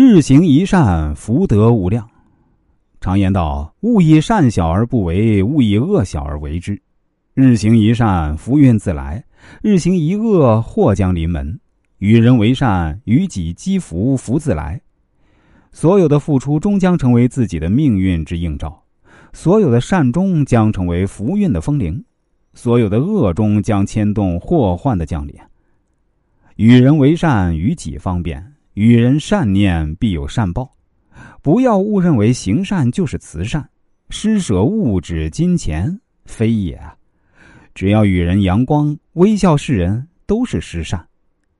日行一善，福德无量。常言道：“勿以善小而不为，勿以恶小而为之。”日行一善，福运自来；日行一恶，祸将临门。与人为善，与己积福，福自来。所有的付出终将成为自己的命运之映照，所有的善终将成为福运的风铃，所有的恶终将牵动祸患的降临。与人为善，与己方便。与人善念，必有善报。不要误认为行善就是慈善，施舍物质金钱非也。只要与人阳光、微笑示人，都是施善。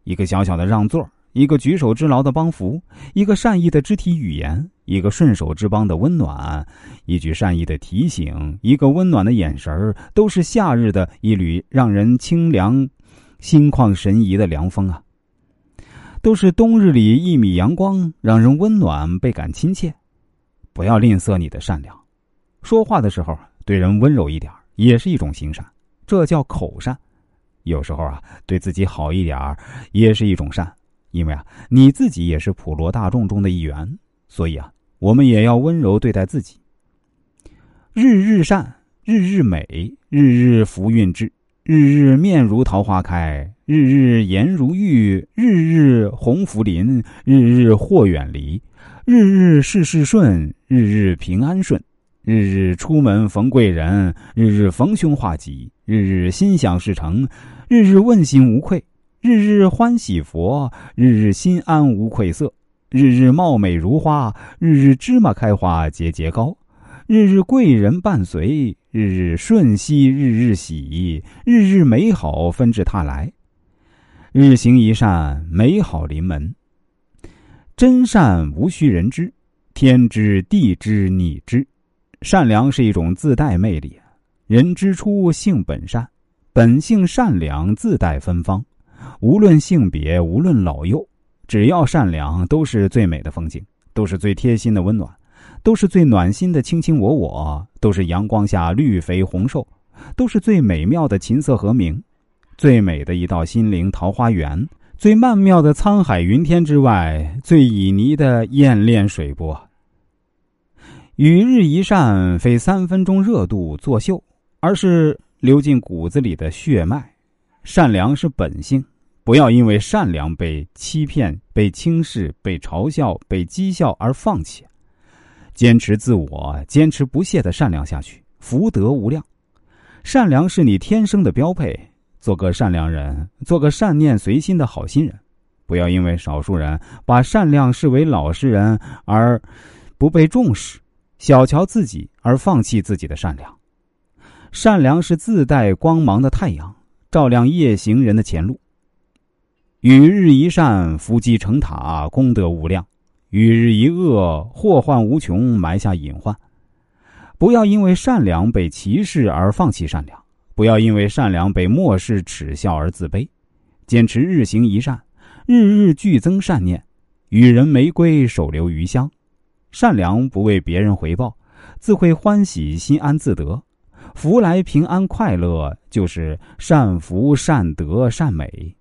一个小小的让座，一个举手之劳的帮扶，一个善意的肢体语言，一个顺手之邦的温暖，一句善意的提醒，一个温暖的眼神儿，都是夏日的一缕让人清凉、心旷神怡的凉风啊。都是冬日里一米阳光，让人温暖，倍感亲切。不要吝啬你的善良，说话的时候对人温柔一点，也是一种行善，这叫口善。有时候啊，对自己好一点，也是一种善，因为啊，你自己也是普罗大众中的一员，所以啊，我们也要温柔对待自己。日日善，日日美，日日福运至。日日面如桃花开，日日颜如玉，日日鸿福临，日日祸远离，日日事事顺，日日平安顺，日日出门逢贵人，日日逢凶化吉，日日心想事成，日日问心无愧，日日欢喜佛，日日心安无愧色，日日貌美如花，日日芝麻开花节节高。日日贵人伴随，日日顺息，日日喜，日日美好纷至沓来。日行一善，美好临门。真善无需人知，天知地知你知。善良是一种自带魅力，人之初性本善，本性善良自带芬芳。无论性别，无论老幼，只要善良，都是最美的风景，都是最贴心的温暖。都是最暖心的卿卿我我，都是阳光下绿肥红瘦，都是最美妙的琴瑟和鸣，最美的一道心灵桃花源，最曼妙的沧海云天之外，最旖旎的艳恋水波。与日一善，非三分钟热度作秀，而是流进骨子里的血脉。善良是本性，不要因为善良被欺骗、被轻视、被嘲笑、被讥笑而放弃。坚持自我，坚持不懈的善良下去，福德无量。善良是你天生的标配，做个善良人，做个善念随心的好心人。不要因为少数人把善良视为老实人而不被重视，小瞧自己而放弃自己的善良。善良是自带光芒的太阳，照亮夜行人的前路。与日一善，福积成塔，功德无量。与日一恶，祸患无穷，埋下隐患。不要因为善良被歧视而放弃善良，不要因为善良被漠视耻笑而自卑。坚持日行一善，日日俱增善念，与人玫瑰，手留余香。善良不为别人回报，自会欢喜心安自得，福来平安快乐，就是善福善德善美。